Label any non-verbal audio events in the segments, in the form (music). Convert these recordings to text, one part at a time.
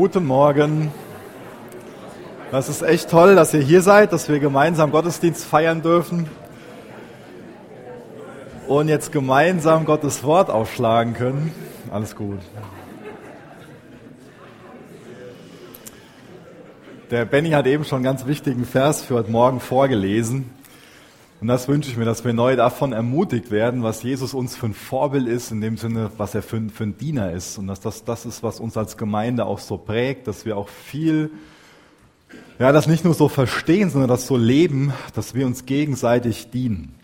Guten Morgen. Das ist echt toll, dass ihr hier seid, dass wir gemeinsam Gottesdienst feiern dürfen und jetzt gemeinsam Gottes Wort aufschlagen können. Alles gut. Der Benny hat eben schon einen ganz wichtigen Vers für heute Morgen vorgelesen. Und das wünsche ich mir, dass wir neu davon ermutigt werden, was Jesus uns für ein Vorbild ist, in dem Sinne, was er für für ein Diener ist. Und dass das das ist, was uns als Gemeinde auch so prägt, dass wir auch viel, ja, das nicht nur so verstehen, sondern das so leben, dass wir uns gegenseitig dienen.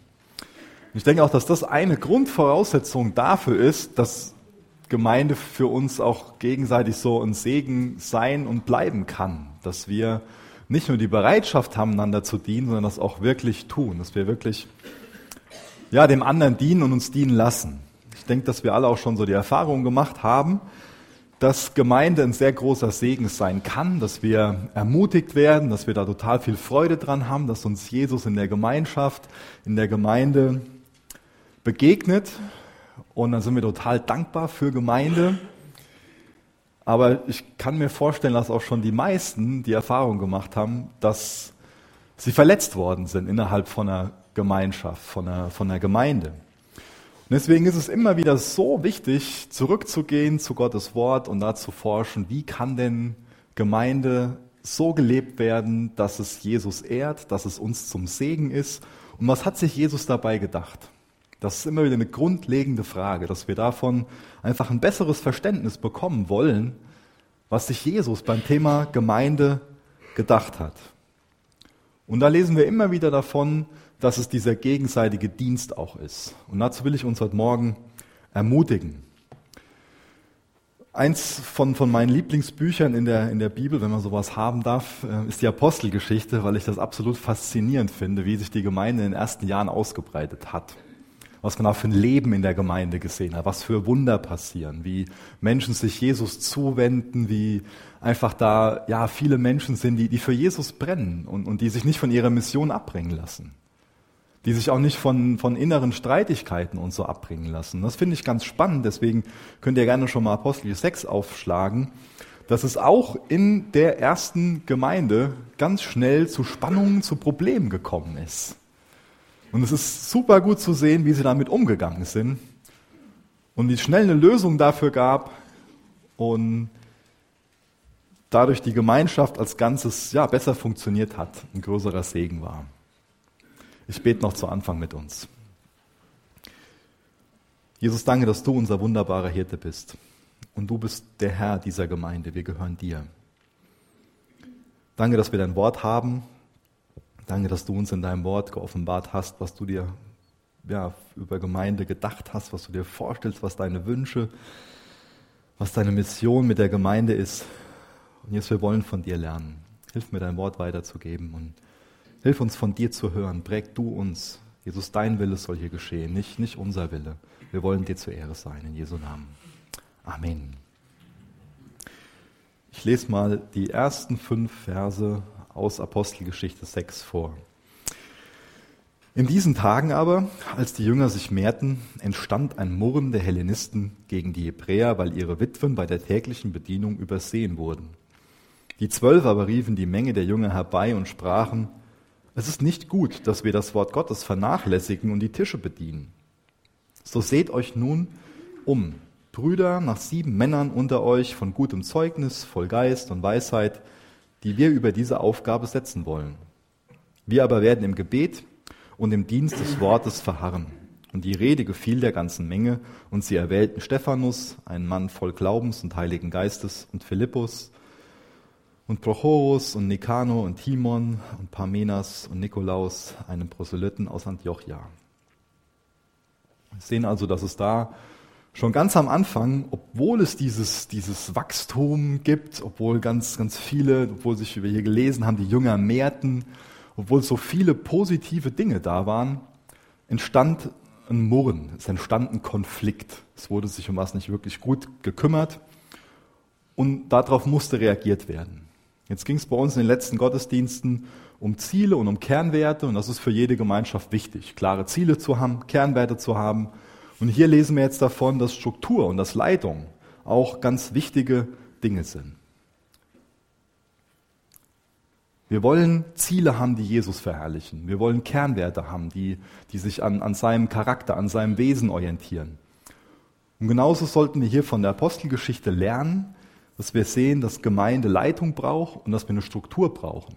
Und ich denke auch, dass das eine Grundvoraussetzung dafür ist, dass Gemeinde für uns auch gegenseitig so ein Segen sein und bleiben kann. Dass wir nicht nur die Bereitschaft haben, einander zu dienen, sondern das auch wirklich tun, dass wir wirklich ja, dem anderen dienen und uns dienen lassen. Ich denke, dass wir alle auch schon so die Erfahrung gemacht haben, dass Gemeinde ein sehr großer Segen sein kann, dass wir ermutigt werden, dass wir da total viel Freude dran haben, dass uns Jesus in der Gemeinschaft, in der Gemeinde begegnet. Und dann sind wir total dankbar für Gemeinde. Aber ich kann mir vorstellen, dass auch schon die meisten die Erfahrung gemacht haben, dass sie verletzt worden sind innerhalb von einer Gemeinschaft, von einer, von einer Gemeinde. Und deswegen ist es immer wieder so wichtig, zurückzugehen zu Gottes Wort und da zu forschen, wie kann denn Gemeinde so gelebt werden, dass es Jesus ehrt, dass es uns zum Segen ist. Und was hat sich Jesus dabei gedacht? Das ist immer wieder eine grundlegende Frage, dass wir davon einfach ein besseres Verständnis bekommen wollen, was sich Jesus beim Thema Gemeinde gedacht hat. Und da lesen wir immer wieder davon, dass es dieser gegenseitige Dienst auch ist. Und dazu will ich uns heute Morgen ermutigen. Eins von, von meinen Lieblingsbüchern in der, in der Bibel, wenn man sowas haben darf, äh, ist die Apostelgeschichte, weil ich das absolut faszinierend finde, wie sich die Gemeinde in den ersten Jahren ausgebreitet hat was man auch für ein Leben in der Gemeinde gesehen hat, was für Wunder passieren, wie Menschen sich Jesus zuwenden, wie einfach da ja viele Menschen sind, die, die für Jesus brennen und, und die sich nicht von ihrer Mission abbringen lassen, die sich auch nicht von, von inneren Streitigkeiten und so abbringen lassen. Das finde ich ganz spannend, deswegen könnt ihr gerne schon mal Apostel 6 aufschlagen dass es auch in der ersten Gemeinde ganz schnell zu Spannungen, zu Problemen gekommen ist. Und es ist super gut zu sehen, wie sie damit umgegangen sind und wie schnell eine Lösung dafür gab und dadurch die Gemeinschaft als Ganzes ja, besser funktioniert hat, ein größerer Segen war. Ich bete noch zu Anfang mit uns. Jesus, danke, dass du unser wunderbarer Hirte bist. Und du bist der Herr dieser Gemeinde. Wir gehören dir. Danke, dass wir dein Wort haben Danke, dass du uns in deinem Wort geoffenbart hast, was du dir ja, über Gemeinde gedacht hast, was du dir vorstellst, was deine Wünsche, was deine Mission mit der Gemeinde ist. Und jetzt, wir wollen von dir lernen. Hilf mir, dein Wort weiterzugeben und hilf uns von dir zu hören. Präg du uns. Jesus, dein Wille soll hier geschehen, nicht, nicht unser Wille. Wir wollen dir zur Ehre sein, in Jesu Namen. Amen. Ich lese mal die ersten fünf Verse aus Apostelgeschichte 6 vor. In diesen Tagen aber, als die Jünger sich mehrten, entstand ein Murren der Hellenisten gegen die Hebräer, weil ihre Witwen bei der täglichen Bedienung übersehen wurden. Die Zwölf aber riefen die Menge der Jünger herbei und sprachen, es ist nicht gut, dass wir das Wort Gottes vernachlässigen und die Tische bedienen. So seht euch nun um, Brüder, nach sieben Männern unter euch von gutem Zeugnis, voll Geist und Weisheit, die wir über diese Aufgabe setzen wollen. Wir aber werden im Gebet und im Dienst des Wortes verharren. Und die Rede gefiel der ganzen Menge, und sie erwählten Stephanus, einen Mann voll Glaubens und Heiligen Geistes, und Philippus, und Prochorus, und Nikano, und Timon, und Parmenas, und Nikolaus, einen Proselyten aus Antiochia. Wir sehen also, dass es da schon ganz am Anfang, obwohl es dieses, dieses Wachstum gibt, obwohl ganz, ganz viele, obwohl sich wir hier gelesen haben, die Jünger mehrten, obwohl so viele positive Dinge da waren, entstand ein Murren, es entstand ein Konflikt. Es wurde sich um was nicht wirklich gut gekümmert und darauf musste reagiert werden. Jetzt ging es bei uns in den letzten Gottesdiensten um Ziele und um Kernwerte und das ist für jede Gemeinschaft wichtig, klare Ziele zu haben, Kernwerte zu haben und hier lesen wir jetzt davon, dass Struktur und dass Leitung auch ganz wichtige Dinge sind. Wir wollen Ziele haben, die Jesus verherrlichen. Wir wollen Kernwerte haben, die, die sich an, an seinem Charakter, an seinem Wesen orientieren. Und genauso sollten wir hier von der Apostelgeschichte lernen, dass wir sehen, dass Gemeinde Leitung braucht und dass wir eine Struktur brauchen.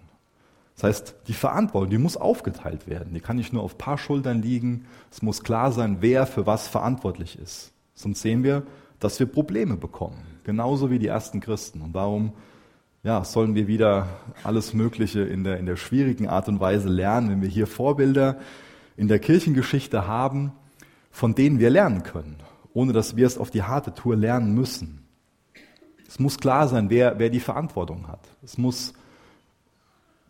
Das heißt, die Verantwortung, die muss aufgeteilt werden. Die kann nicht nur auf ein paar Schultern liegen. Es muss klar sein, wer für was verantwortlich ist. Sonst sehen wir, dass wir Probleme bekommen. Genauso wie die ersten Christen. Und warum ja, sollen wir wieder alles Mögliche in der, in der schwierigen Art und Weise lernen, wenn wir hier Vorbilder in der Kirchengeschichte haben, von denen wir lernen können, ohne dass wir es auf die harte Tour lernen müssen. Es muss klar sein, wer, wer die Verantwortung hat. Es muss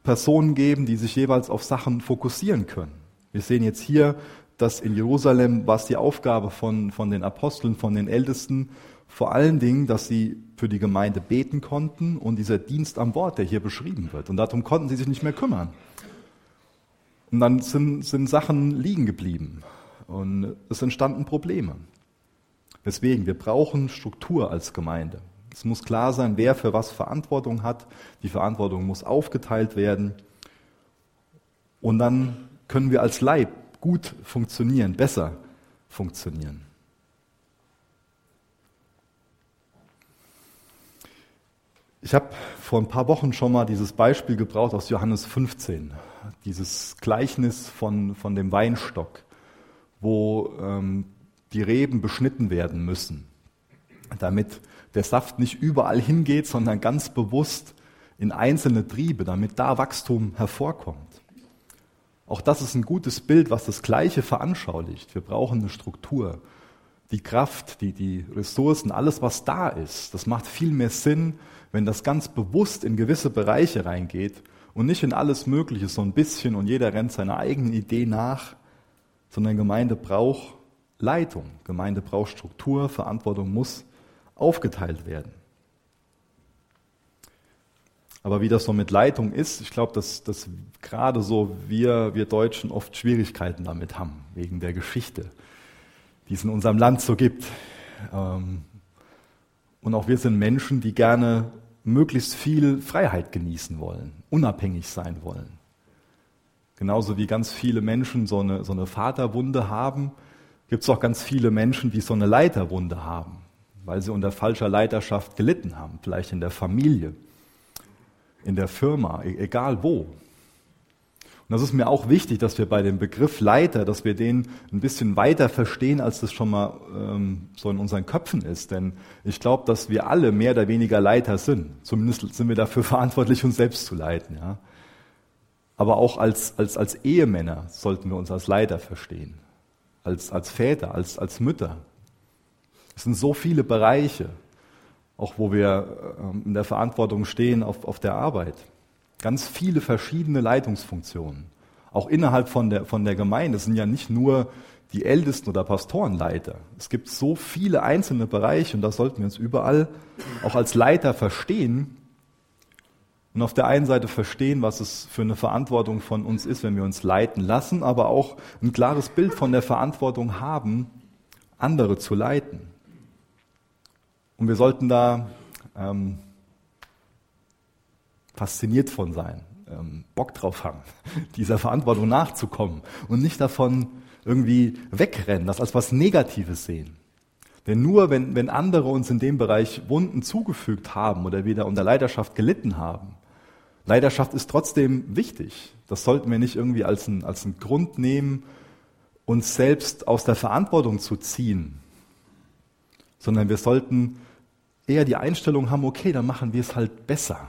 Personen geben, die sich jeweils auf Sachen fokussieren können. Wir sehen jetzt hier, dass in Jerusalem war die Aufgabe von, von den Aposteln, von den Ältesten, vor allen Dingen, dass sie für die Gemeinde beten konnten und dieser Dienst am Wort, der hier beschrieben wird. Und darum konnten sie sich nicht mehr kümmern. Und dann sind, sind Sachen liegen geblieben und es entstanden Probleme. Deswegen, wir brauchen Struktur als Gemeinde. Es muss klar sein, wer für was Verantwortung hat. Die Verantwortung muss aufgeteilt werden. Und dann können wir als Leib gut funktionieren, besser funktionieren. Ich habe vor ein paar Wochen schon mal dieses Beispiel gebraucht aus Johannes 15, dieses Gleichnis von, von dem Weinstock, wo ähm, die Reben beschnitten werden müssen, damit der Saft nicht überall hingeht, sondern ganz bewusst in einzelne Triebe, damit da Wachstum hervorkommt. Auch das ist ein gutes Bild, was das Gleiche veranschaulicht. Wir brauchen eine Struktur. Die Kraft, die, die Ressourcen, alles, was da ist, das macht viel mehr Sinn, wenn das ganz bewusst in gewisse Bereiche reingeht und nicht in alles Mögliche so ein bisschen und jeder rennt seiner eigenen Idee nach, sondern Gemeinde braucht Leitung, Gemeinde braucht Struktur, Verantwortung muss aufgeteilt werden. Aber wie das so mit Leitung ist, ich glaube, dass, dass gerade so wir, wir Deutschen oft Schwierigkeiten damit haben, wegen der Geschichte, die es in unserem Land so gibt. Ähm, und auch wir sind Menschen, die gerne möglichst viel Freiheit genießen wollen, unabhängig sein wollen. Genauso wie ganz viele Menschen so eine, so eine Vaterwunde haben, gibt es auch ganz viele Menschen, die so eine Leiterwunde haben weil sie unter falscher Leiterschaft gelitten haben, vielleicht in der Familie, in der Firma, e-, egal wo. Und das ist mir auch wichtig, dass wir bei dem Begriff Leiter, dass wir den ein bisschen weiter verstehen, als das schon mal ähm, so in unseren Köpfen ist. Denn ich glaube, dass wir alle mehr oder weniger Leiter sind. Zumindest sind wir dafür (laughs) verantwortlich, uns selbst zu leiten. Ja? Aber auch als, als, als Ehemänner sollten wir uns als Leiter verstehen. Als, als Väter, als, als Mütter. Es sind so viele Bereiche, auch wo wir ähm, in der Verantwortung stehen auf, auf der Arbeit. Ganz viele verschiedene Leitungsfunktionen. Auch innerhalb von der, von der Gemeinde es sind ja nicht nur die Ältesten oder Pastorenleiter. Es gibt so viele einzelne Bereiche und da sollten wir uns überall auch als Leiter verstehen und auf der einen Seite verstehen, was es für eine Verantwortung von uns ist, wenn wir uns leiten lassen, aber auch ein klares Bild von der Verantwortung haben, andere zu leiten. Und wir sollten da ähm, fasziniert von sein, ähm, Bock drauf haben, (laughs) dieser Verantwortung nachzukommen und nicht davon irgendwie wegrennen, das als was Negatives sehen. Denn nur wenn, wenn andere uns in dem Bereich Wunden zugefügt haben oder wieder unter Leidenschaft gelitten haben, Leidenschaft ist trotzdem wichtig. Das sollten wir nicht irgendwie als ein, als ein Grund nehmen, uns selbst aus der Verantwortung zu ziehen, sondern wir sollten eher die Einstellung haben, okay, dann machen wir es halt besser.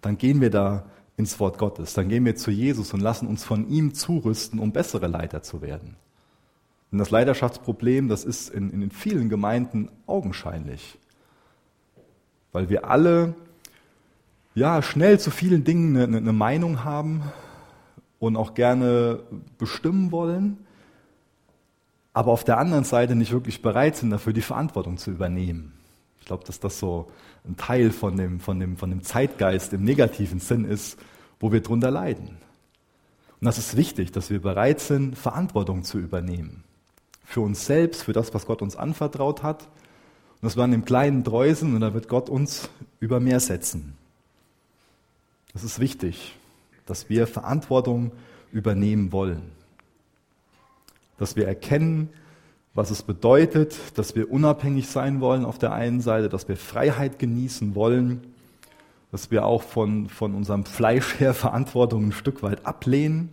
Dann gehen wir da ins Wort Gottes, dann gehen wir zu Jesus und lassen uns von ihm zurüsten, um bessere Leiter zu werden. Und das Leidenschaftsproblem, das ist in, in vielen Gemeinden augenscheinlich, weil wir alle ja schnell zu vielen Dingen eine, eine Meinung haben und auch gerne bestimmen wollen aber auf der anderen Seite nicht wirklich bereit sind, dafür die Verantwortung zu übernehmen. Ich glaube, dass das so ein Teil von dem, von, dem, von dem Zeitgeist im negativen Sinn ist, wo wir drunter leiden. Und das ist wichtig, dass wir bereit sind, Verantwortung zu übernehmen. Für uns selbst, für das, was Gott uns anvertraut hat. Und das wir an dem kleinen Dreusen und da wird Gott uns über mehr setzen. es ist wichtig, dass wir Verantwortung übernehmen wollen. Dass wir erkennen, was es bedeutet, dass wir unabhängig sein wollen auf der einen Seite, dass wir Freiheit genießen wollen, dass wir auch von, von unserem Fleisch her (laughs) Verantwortung ein Stück weit ablehnen,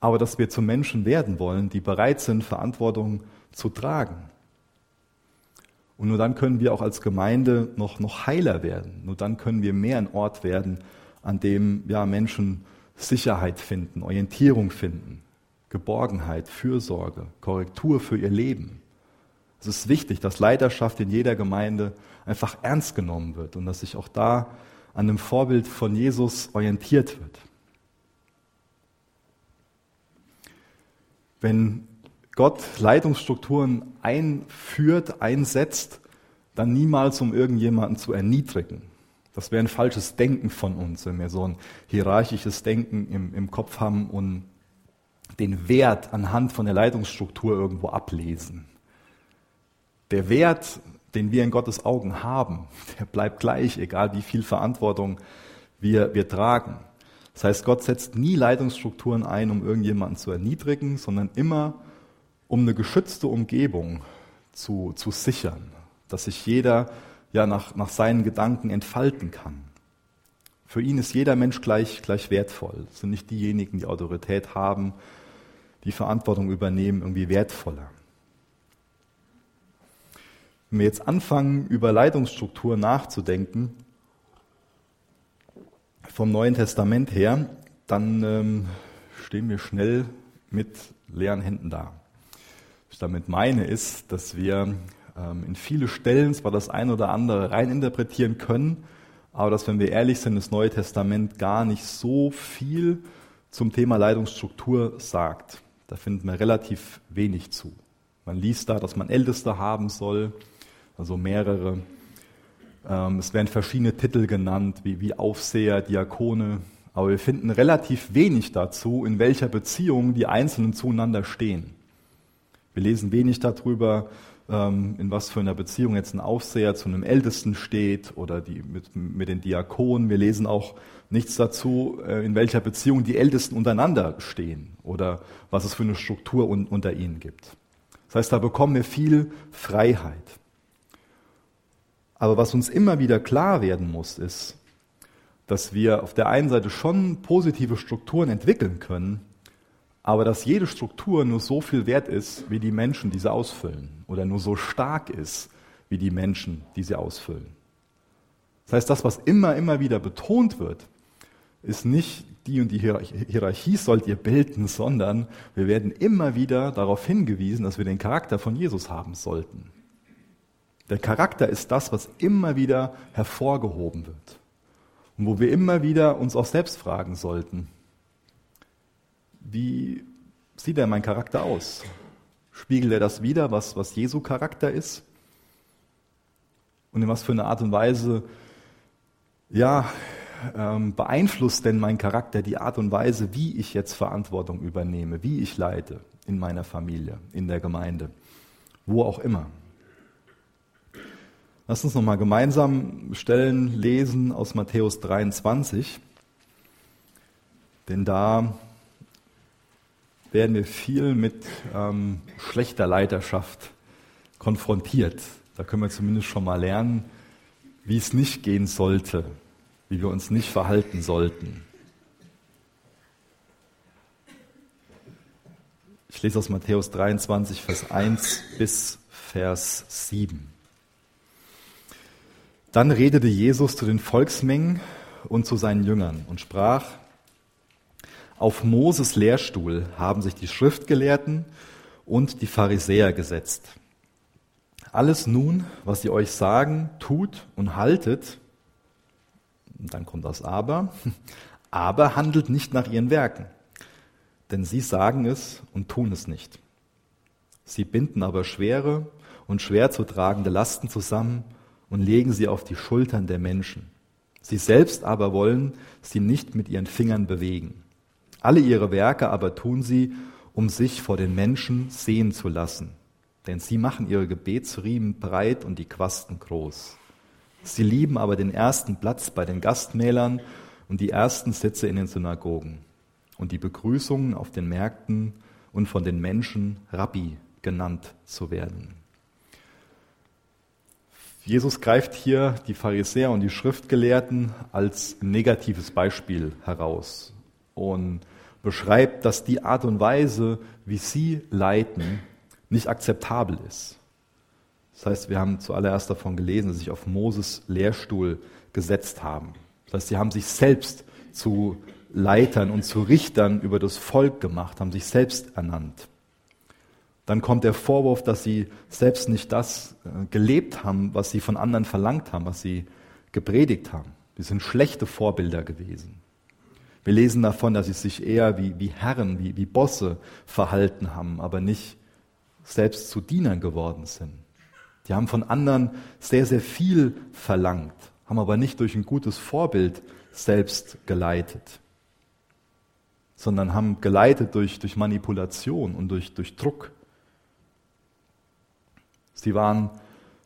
aber dass wir zu Menschen werden wollen, die bereit sind, Verantwortung zu tragen. Und nur dann können wir auch als Gemeinde noch, noch heiler werden. Nur dann können wir mehr ein Ort werden, an dem ja, Menschen Sicherheit finden, Orientierung finden, Geborgenheit, Fürsorge, Korrektur für ihr Leben. Es ist wichtig, dass Leiterschaft in jeder Gemeinde einfach ernst genommen wird und dass sich auch da an dem Vorbild von Jesus orientiert wird. Wenn Gott Leitungsstrukturen einführt, einsetzt, dann niemals, um irgendjemanden zu erniedrigen. Das wäre ein falsches Denken von uns, wenn wir so ein hierarchisches Denken im, im Kopf haben und den Wert anhand von der Leitungsstruktur irgendwo ablesen. Der Wert, den wir in Gottes Augen haben, (laughs) der bleibt gleich, egal wie viel Verantwortung wir, wir tragen. Das heißt, Gott setzt nie Leitungsstrukturen ein, um irgendjemanden zu erniedrigen, sondern immer, um eine geschützte Umgebung zu, zu sichern, dass sich jeder ja nach, nach seinen Gedanken entfalten kann. Für ihn ist jeder Mensch gleich, gleich wertvoll. Es sind nicht diejenigen, die Autorität haben, die Verantwortung übernehmen, irgendwie wertvoller. Wenn wir jetzt anfangen, über Leitungsstruktur nachzudenken, vom Neuen Testament her, dann ähm, stehen wir schnell mit leeren Händen da. Was ich damit meine, ist, dass wir ähm, in viele Stellen zwar das eine oder andere reininterpretieren können, aber dass, wenn wir ehrlich sind, das Neue Testament gar nicht so viel zum Thema Leitungsstruktur sagt. Da finden wir relativ wenig zu. Man liest da, dass man Älteste haben soll, also mehrere. Ähm, es werden verschiedene Titel genannt, wie, Aufseher, Diakone, aber wir finden relativ wenig dazu, in welcher Beziehung die Einzelnen zueinander stehen. Wir lesen wenig darüber, in was für einer Beziehung jetzt ein Aufseher zu einem Ältesten steht oder die mit, mit den Diakonen. Wir lesen auch nichts dazu, äh, in welcher Beziehung die Ältesten untereinander stehen oder was es für eine Struktur un, unter ihnen gibt. Das heißt, da bekommen wir viel Freiheit. Aber was uns immer wieder klar werden muss, ist, dass wir auf der einen Seite schon positive Strukturen entwickeln können, aber dass jede Struktur nur so viel wert ist, wie die Menschen, die sie ausfüllen, oder nur so stark ist, wie die Menschen, die sie ausfüllen. Das heißt, das, was immer, immer wieder betont wird, ist nicht die und die Hierarchie sollt ihr bilden, sondern wir werden immer wieder darauf hingewiesen, dass wir den Charakter von Jesus haben sollten. Der Charakter ist das, was immer wieder hervorgehoben wird. Und wo wir immer wieder uns auch selbst fragen sollten, wie sieht denn mein Charakter aus? Spiegelt er das wieder, was, was Jesu Charakter ist? Und in was für eine Art und Weise, ja, ähm, beeinflusst denn mein Charakter die Art und Weise, wie ich jetzt Verantwortung übernehme, wie ich leite in meiner Familie, in der Gemeinde, wo auch immer. Lass uns nochmal gemeinsam Stellen lesen aus Matthäus 23, denn da werden wir viel mit ähm, schlechter Leiterschaft konfrontiert. Da können wir zumindest schon mal lernen, wie es nicht gehen sollte, wie wir uns nicht verhalten sollten. Ich lese aus Matthäus 23, Vers 1 bis Vers 7. Dann redete Jesus zu den Volksmengen und zu seinen Jüngern und sprach, auf Moses Lehrstuhl haben sich die Schriftgelehrten und die Pharisäer gesetzt. Alles nun, was sie euch sagen, tut und haltet, dann kommt das Aber, (laughs) aber handelt nicht nach ihren Werken, denn sie sagen es und tun es nicht. Sie binden aber schwere und schwer zu tragende Lasten zusammen und legen sie auf die Schultern der Menschen. Sie selbst aber wollen sie nicht mit ihren Fingern bewegen. Alle ihre Werke aber tun sie, um sich vor den Menschen sehen zu lassen. Denn sie machen ihre Gebetsriemen breit und die Quasten groß. Sie lieben aber den ersten Platz bei den Gastmählern und die ersten Sitze in den Synagogen und die Begrüßungen auf den Märkten und von den Menschen Rabbi genannt zu werden. Jesus greift hier die Pharisäer und die Schriftgelehrten als negatives Beispiel heraus und beschreibt, dass die Art und Weise, wie sie leiten, nicht akzeptabel ist. Das heißt, wir haben zuallererst davon gelesen, dass sie sich auf Moses Lehrstuhl gesetzt haben. Das heißt, sie haben sich selbst zu Leitern und zu Richtern über das Volk gemacht, haben sich selbst ernannt. Dann kommt der Vorwurf, dass sie selbst nicht das äh, gelebt haben, was sie von anderen verlangt haben, was sie gepredigt haben. Sie sind schlechte Vorbilder gewesen. Wir lesen davon, dass sie sich eher wie, wie Herren, wie, wie Bosse verhalten haben, aber nicht selbst zu Dienern geworden sind. Die haben von anderen sehr, sehr viel verlangt, haben aber nicht durch ein gutes Vorbild selbst geleitet, sondern haben geleitet durch, durch Manipulation und durch, durch Druck. Sie waren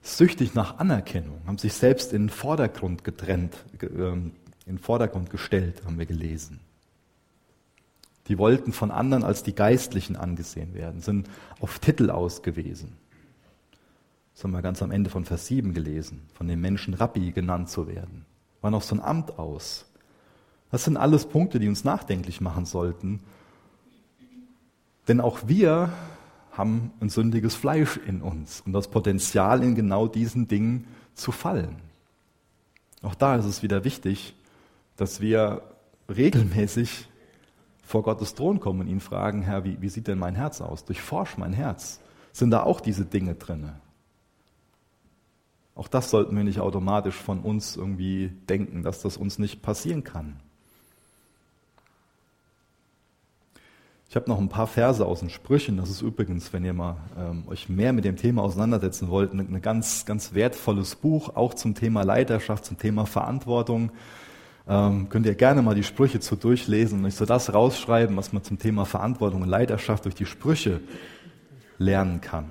süchtig nach Anerkennung, haben sich selbst in den Vordergrund getrennt, ähm, in den Vordergrund gestellt, haben wir gelesen. Die wollten von anderen als die Geistlichen angesehen werden, sind auf Titel ausgewiesen. Das haben wir ganz am Ende von Vers 7 gelesen, von den Menschen Rabbi genannt zu werden. War noch so ein Amt aus. Das sind alles Punkte, die uns nachdenklich machen sollten. Denn auch wir haben ein sündiges Fleisch in uns und das Potenzial, in genau diesen Dingen zu fallen. Auch da ist es wieder wichtig, dass wir regelmäßig vor Gottes Thron kommen und ihn fragen, Herr, wie, wie sieht denn mein Herz aus? Durchforsch mein Herz. Sind da auch diese Dinge drinne? Auch das sollten wir nicht automatisch von uns irgendwie denken, dass das uns nicht passieren kann. Ich habe noch ein paar Verse aus den Sprüchen. Das ist übrigens, wenn ihr mal ähm, euch mehr mit dem Thema auseinandersetzen wollt, ein ne ganz, ganz wertvolles Buch, auch zum Thema Leiterschaft, zum Thema Verantwortung. Ähm, könnt ihr gerne mal die Sprüche zu durchlesen und euch so das rausschreiben, was man zum Thema Verantwortung und Leiterschaft durch die Sprüche lernen kann.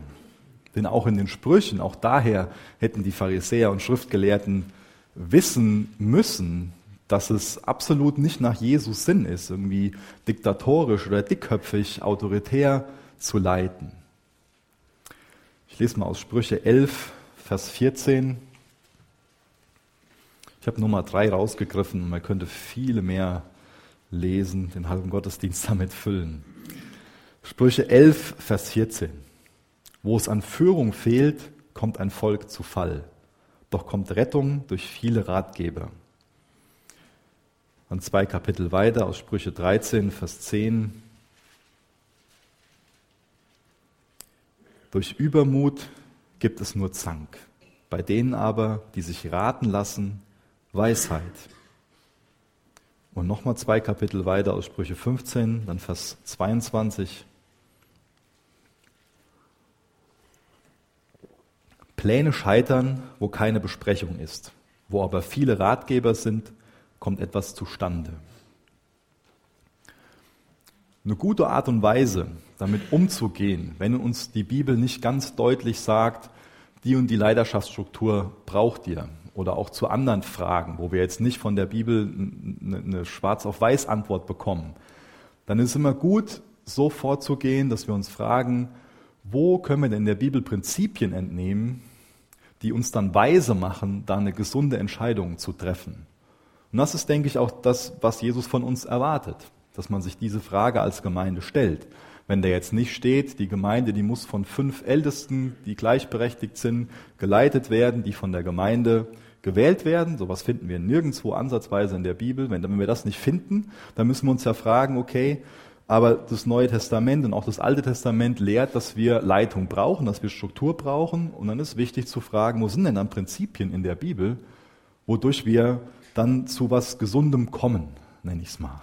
Denn auch in den Sprüchen, auch daher hätten die Pharisäer und Schriftgelehrten wissen müssen, dass es absolut nicht nach Jesus Sinn ist, irgendwie diktatorisch oder dickköpfig, autoritär zu leiten. Ich lese mal aus Sprüche 11, Vers 14. Ich habe Nummer 3 rausgegriffen man könnte viele mehr lesen, den halben Gottesdienst damit füllen. Sprüche 11, Vers 14. Wo es an Führung fehlt, kommt ein Volk zu Fall. Doch kommt Rettung durch viele Ratgeber. Und zwei Kapitel weiter aus Sprüche 13, Vers 10. Durch Übermut gibt es nur Zank, bei denen aber, die sich raten lassen, Weisheit. Und nochmal zwei Kapitel weiter aus Sprüche 15, dann Vers 22. Pläne scheitern, wo keine Besprechung ist. Wo aber viele Ratgeber sind, kommt etwas zustande. Eine gute Art und Weise, damit umzugehen, wenn uns die Bibel nicht ganz deutlich sagt, die und die Leidenschaftsstruktur braucht ihr, oder auch zu anderen Fragen, wo wir jetzt nicht von der Bibel eine Schwarz auf Weiß Antwort bekommen, dann ist es immer gut, so vorzugehen, dass wir uns fragen, wo können wir denn in der Bibel Prinzipien entnehmen, die uns dann weise machen, da eine gesunde Entscheidung zu treffen. Und das ist, denke ich, auch das, was Jesus von uns erwartet, dass man sich diese Frage als Gemeinde stellt. Wenn der jetzt nicht steht, die Gemeinde, die muss von fünf Ältesten, die gleichberechtigt sind, geleitet werden, die von der Gemeinde gewählt werden. Sowas finden wir nirgendwo ansatzweise in der Bibel. Wenn, wenn wir das nicht finden, dann müssen wir uns ja fragen, okay, aber das Neue Testament und auch das Alte Testament lehrt, dass wir Leitung brauchen, dass wir Struktur brauchen. Und dann ist wichtig zu fragen, wo sind denn dann Prinzipien in der Bibel, wodurch wir dann zu was Gesundem kommen, nenne ich es mal.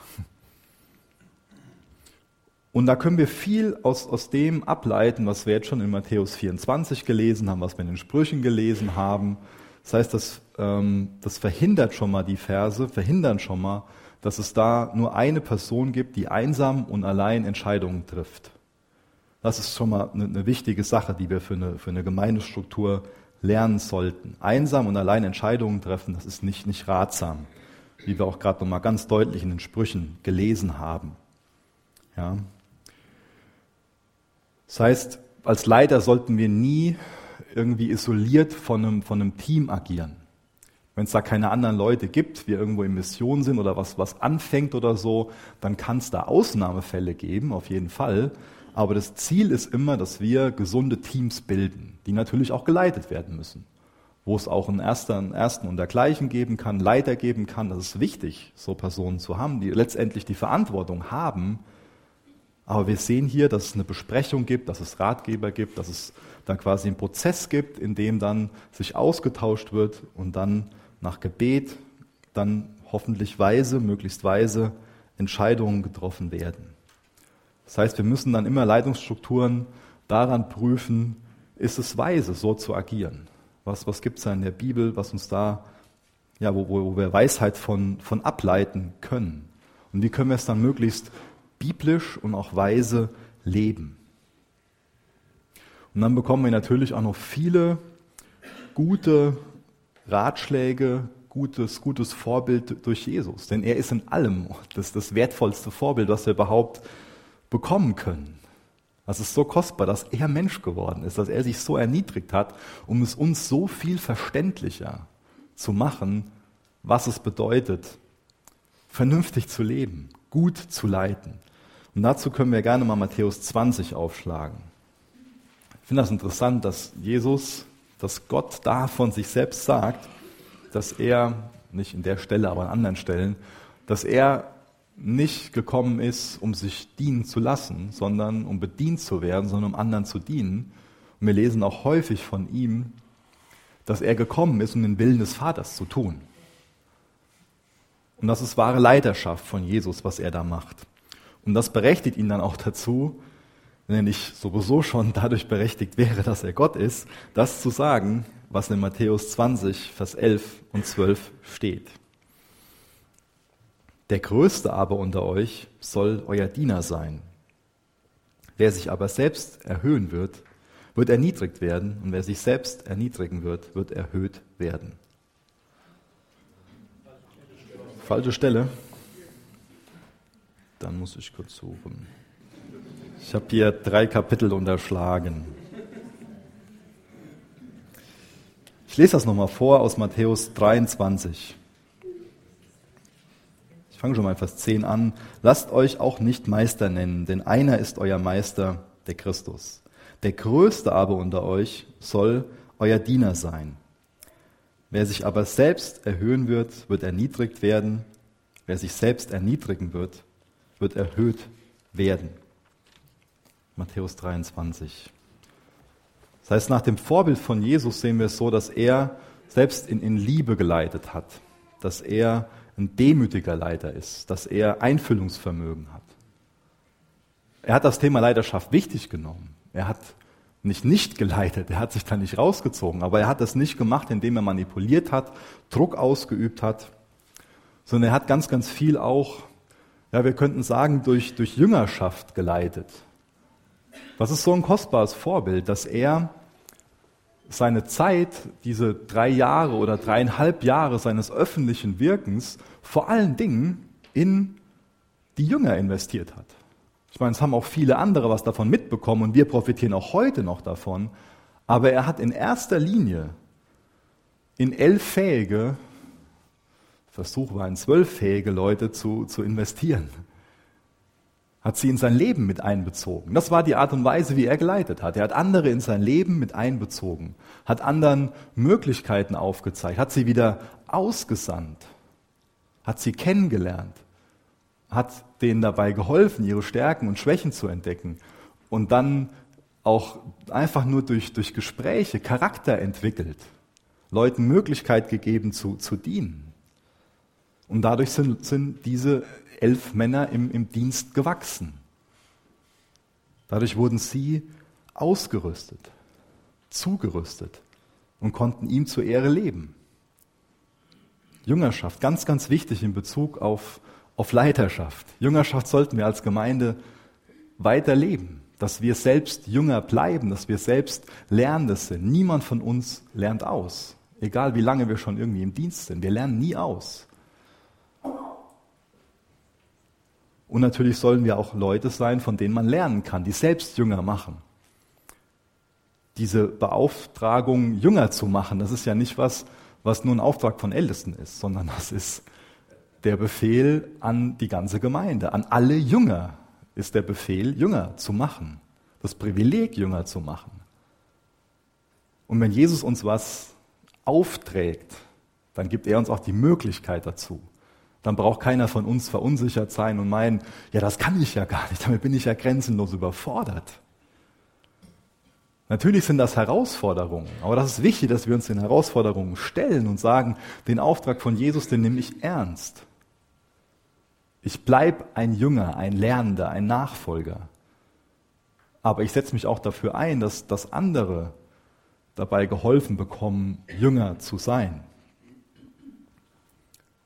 Und da können wir viel aus, aus dem ableiten, was wir jetzt schon in Matthäus 24 gelesen haben, was wir in den Sprüchen gelesen haben. Das heißt, das, ähm, das verhindert schon mal die Verse, verhindern schon mal, dass es da nur eine Person gibt, die einsam und allein Entscheidungen trifft. Das ist schon mal eine, eine wichtige Sache, die wir für eine, für eine Gemeindestruktur lernen sollten. Einsam und allein Entscheidungen treffen, das ist nicht, nicht ratsam. wie wir auch gerade nochmal ganz deutlich in den Sprüchen gelesen haben. Ja. Das heißt, als Leiter sollten wir nie irgendwie isoliert von einem, von einem Team agieren. Wenn es da keine anderen Leute gibt, wir irgendwo in Mission sind oder was, was anfängt oder so, dann kann es da Ausnahmefälle geben, auf jeden Fall. Aber das Ziel ist immer, dass wir gesunde Teams bilden, die natürlich auch geleitet werden müssen. Wo es auch einen ersten, einen ersten und dergleichen geben kann, Leiter geben kann. Das ist wichtig, so Personen zu haben, die letztendlich die Verantwortung haben. Aber wir sehen hier, dass es eine Besprechung gibt, dass es Ratgeber gibt, dass es dann quasi einen Prozess gibt, in dem dann sich ausgetauscht wird und dann nach Gebet dann hoffentlich weise, möglichst weise Entscheidungen getroffen werden. Das heißt, wir müssen dann immer Leitungsstrukturen daran prüfen, ist es weise, so zu agieren? Was, was gibt es da in der Bibel, was uns da, ja, wo, wo wir Weisheit von, von ableiten können? Und wie können wir es dann möglichst biblisch und auch weise leben? Und dann bekommen wir natürlich auch noch viele gute Ratschläge, gutes, gutes Vorbild durch Jesus. Denn er ist in allem das, das wertvollste Vorbild, was wir überhaupt bekommen können. Das ist so kostbar, dass er Mensch geworden ist, dass er sich so erniedrigt hat, um es uns so viel verständlicher zu machen, was es bedeutet, vernünftig zu leben, gut zu leiten. Und dazu können wir gerne mal Matthäus 20 aufschlagen. Ich finde das interessant, dass Jesus dass Gott da von sich selbst sagt, dass er, nicht in der Stelle, aber an anderen Stellen, dass er nicht gekommen ist, um sich dienen zu lassen, sondern um bedient zu werden, sondern um anderen zu dienen. Und wir lesen auch häufig von ihm, dass er gekommen ist, um den Willen des Vaters zu tun. Und das ist wahre Leiterschaft von Jesus, was er da macht. Und das berechtigt ihn dann auch dazu, nicht sowieso schon dadurch berechtigt wäre, dass er Gott ist, das zu sagen, was in Matthäus 20, Vers 11 und 12 steht. Der Größte aber unter euch soll euer Diener sein. Wer sich aber selbst erhöhen wird, wird erniedrigt werden, und wer sich selbst erniedrigen wird, wird erhöht werden. Falsche Stelle. Dann muss ich kurz suchen. Ich habe hier drei Kapitel unterschlagen. Ich lese das nochmal vor aus Matthäus 23. Ich fange schon mal Vers 10 an. Lasst euch auch nicht Meister nennen, denn einer ist euer Meister, der Christus. Der Größte aber unter euch soll euer Diener sein. Wer sich aber selbst erhöhen wird, wird erniedrigt werden. Wer sich selbst erniedrigen wird, wird erhöht werden. Matthäus 23. Das heißt, nach dem Vorbild von Jesus sehen wir es so, dass er selbst in, in Liebe geleitet hat, dass er ein demütiger Leiter ist, dass er Einfühlungsvermögen hat. Er hat das Thema Leiterschaft wichtig genommen. Er hat nicht nicht geleitet, er hat sich da nicht rausgezogen, aber er hat das nicht gemacht, indem er manipuliert hat, Druck ausgeübt hat, sondern er hat ganz, ganz viel auch, ja, wir könnten sagen, durch, durch Jüngerschaft geleitet. Das ist so ein kostbares Vorbild, dass er seine Zeit, diese drei Jahre oder dreieinhalb Jahre seines öffentlichen Wirkens, vor allen Dingen in die Jünger investiert hat. Ich meine, es haben auch viele andere was davon mitbekommen und wir profitieren auch heute noch davon. Aber er hat in erster Linie in elf fähige, Versuch war in zwölf fähige Leute zu, zu investieren hat sie in sein Leben mit einbezogen. Das war die Art und Weise, wie er geleitet hat. Er hat andere in sein Leben mit einbezogen, hat anderen Möglichkeiten aufgezeigt, hat sie wieder ausgesandt, hat sie kennengelernt, hat denen dabei geholfen, ihre Stärken und Schwächen zu entdecken und dann auch einfach nur durch, durch Gespräche Charakter entwickelt, Leuten Möglichkeit gegeben zu, zu dienen. Und dadurch sind, sind diese elf Männer im, im Dienst gewachsen. Dadurch wurden sie ausgerüstet, zugerüstet und konnten ihm zur Ehre leben. Jüngerschaft, ganz, ganz wichtig in Bezug auf, auf Leiterschaft. Jüngerschaft sollten wir als Gemeinde weiter leben, dass wir selbst Jünger bleiben, dass wir selbst Lernende sind. Niemand von uns lernt aus, egal wie lange wir schon irgendwie im Dienst sind. Wir lernen nie aus. Und natürlich sollen wir auch Leute sein, von denen man lernen kann, die selbst Jünger machen. Diese Beauftragung, Jünger zu machen, das ist ja nicht was, was nur ein Auftrag von Ältesten ist, sondern das ist der Befehl an die ganze Gemeinde, an alle Jünger ist der Befehl, Jünger zu machen, das Privileg, Jünger zu machen. Und wenn Jesus uns was aufträgt, dann gibt er uns auch die Möglichkeit dazu. Dann braucht keiner von uns verunsichert sein und meinen, ja, das kann ich ja gar nicht, (laughs) damit bin ich ja grenzenlos überfordert. Natürlich sind das Herausforderungen, aber das ist wichtig, dass wir uns den Herausforderungen stellen und sagen, den Auftrag von Jesus, den nehme ich ernst. Ich bleibe ein Jünger, ein Lernender, ein Nachfolger. Aber ich setze mich auch dafür ein, dass, dass andere dabei geholfen bekommen, Jünger zu sein.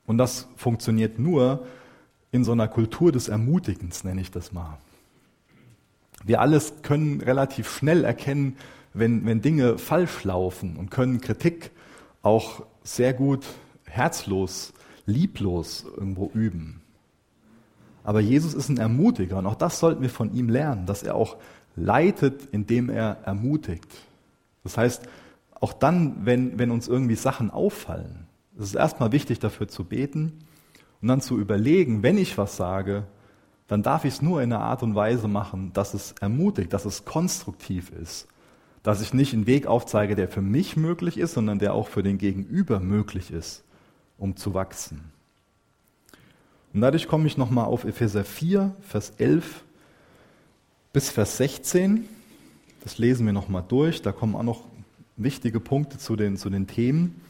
Und das funktioniert nur in so einer Kultur des Ermutigens, nenne ich das mal. Wir alles können relativ schnell erkennen, wenn, wenn Dinge falsch laufen und können Kritik auch sehr gut herzlos, lieblos irgendwo üben. Aber Jesus ist ein Ermutiger und auch das sollten wir von ihm lernen, dass er auch leitet, indem er ermutigt. Das heißt, auch dann, wenn, wenn uns irgendwie Sachen auffallen, es ist erstmal wichtig dafür zu beten und dann zu überlegen, wenn ich was sage, dann darf ich es nur in einer Art und Weise machen, dass es ermutigt, dass es konstruktiv ist, dass ich nicht einen Weg aufzeige, der für mich möglich ist, sondern der auch für den Gegenüber möglich ist, um zu wachsen. Und dadurch komme ich nochmal auf Epheser 4, Vers 11 bis Vers 16. Das lesen wir nochmal durch. Da kommen auch noch wichtige Punkte zu den, zu den Themen,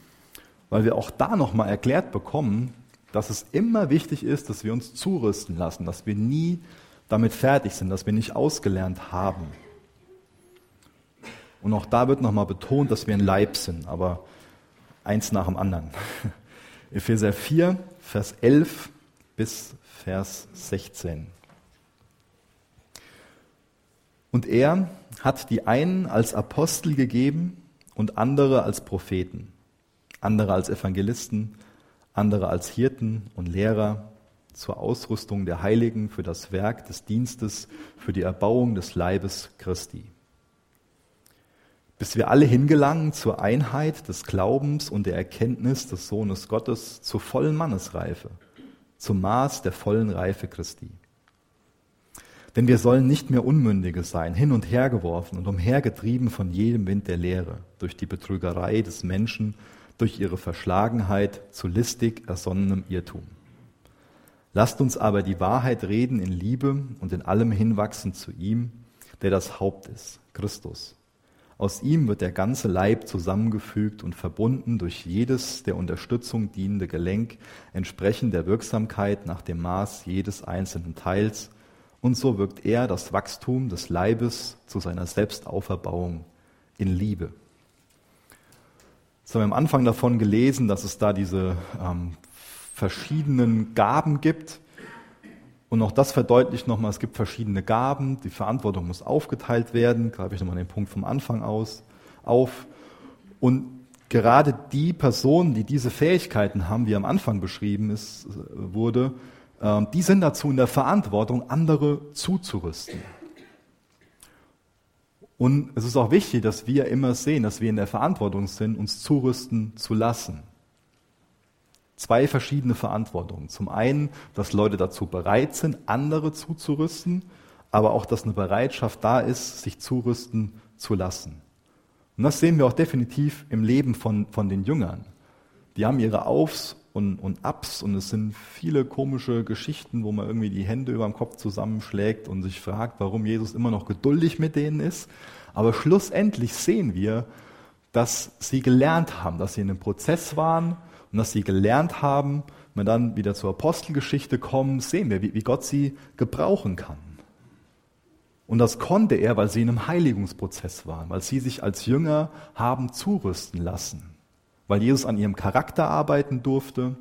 weil wir auch da nochmal erklärt bekommen, dass es immer wichtig ist, dass wir uns zurüsten lassen, dass wir nie damit fertig sind, dass wir nicht ausgelernt haben. Und auch da wird nochmal betont, dass wir ein Leib sind, aber eins nach dem anderen. (laughs) Epheser 4, Vers 11 bis Vers 16. Und er hat die einen als Apostel gegeben und andere als Propheten, andere als Evangelisten, andere als Hirten und Lehrer zur Ausrüstung der Heiligen für das Werk des Dienstes, für die Erbauung des Leibes Christi. Bis wir alle hingelangen zur Einheit des Glaubens und der Erkenntnis des Sohnes Gottes, zur vollen Mannesreife – zum Maß der vollen Reife Christi. Denn wir sollen nicht mehr Unmündige sein, hin und her geworfen und umhergetrieben von jedem Wind der Lehre, durch die Betrügerei des Menschen, durch ihre Verschlagenheit zu listig ersonnenem Irrtum. Lasst uns aber die Wahrheit reden in Liebe und in allem hinwachsen zu ihm, der das Haupt ist, Christus aus ihm wird der ganze Leib zusammengefügt und verbunden durch jedes der Unterstützung dienende Gelenk, entsprechend der Wirksamkeit nach dem Maß jedes einzelnen Teils. Und so wirkt er das Wachstum des Leibes zu seiner Selbstauferbauung in Liebe. So haben wir am Anfang davon gelesen, dass es da diese ähm, verschiedenen Gaben gibt, und auch das verdeutlicht nochmal, es gibt verschiedene Gaben, die Verantwortung muss aufgeteilt werden, greife ich nochmal den Punkt vom Anfang aus auf. Und gerade die Personen, die diese Fähigkeiten haben, wie am Anfang beschrieben ist, wurde, ähm, die sind dazu in der Verantwortung, andere zuzurüsten. Und es ist auch wichtig, dass wir immer sehen, dass wir in der Verantwortung sind, uns zurüsten zu lassen zwei verschiedene Verantwortungen. Zum einen, dass Leute dazu bereit sind, andere zuzurüsten, aber auch, dass eine Bereitschaft da ist, sich zurüsten zu lassen. Und das sehen wir auch definitiv im Leben von, von den Jüngern. Die haben ihre Aufs und, und Ups und es sind viele komische Geschichten, wo man irgendwie die Hände über dem Kopf zusammenschlägt und sich fragt, warum Jesus immer noch geduldig mit denen ist. Aber schlussendlich sehen wir, dass sie gelernt haben, dass sie in einem Prozess waren, und dass sie gelernt haben, wenn wir dann wieder zur Apostelgeschichte kommen, sehen wir, wie, wie Gott sie gebrauchen kann. Und das konnte er, weil sie in einem Heiligungsprozess waren, weil sie sich als Jünger haben zurüsten lassen, weil Jesus an ihrem Charakter arbeiten durfte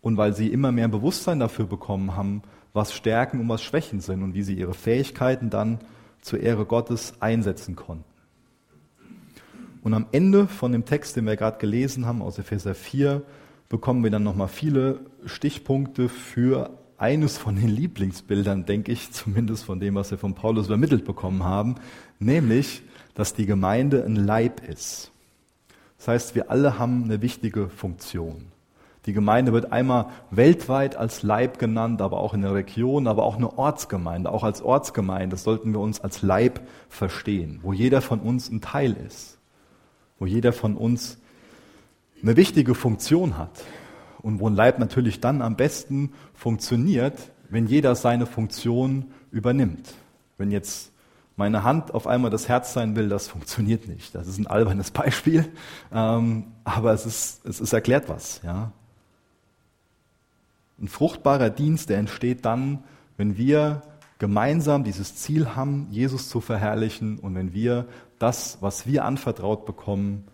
und weil sie immer mehr Bewusstsein dafür bekommen haben, was Stärken und was Schwächen sind und wie sie ihre Fähigkeiten dann zur Ehre Gottes einsetzen konnten. Und am Ende von dem Text, den wir gerade gelesen haben aus Epheser 4, bekommen wir dann nochmal viele Stichpunkte für eines von den Lieblingsbildern, denke ich, zumindest von dem, was wir von Paulus übermittelt bekommen haben, nämlich, dass die Gemeinde ein Leib ist. Das heißt, wir alle haben eine wichtige Funktion. Die Gemeinde wird einmal weltweit als Leib genannt, aber auch in der Region, aber auch eine Ortsgemeinde. Auch als Ortsgemeinde sollten wir uns als Leib verstehen, wo jeder von uns ein Teil ist, wo jeder von uns eine wichtige Funktion hat und wo ein Leib natürlich dann am besten funktioniert, wenn jeder seine Funktion übernimmt. Wenn jetzt meine Hand auf einmal das Herz sein will, das funktioniert nicht. Das ist ein albernes Beispiel, ähm, aber es ist, es ist erklärt was. Ja? Ein fruchtbarer Dienst, der entsteht dann, wenn wir gemeinsam dieses Ziel haben, Jesus zu verherrlichen und wenn wir das, was wir anvertraut bekommen,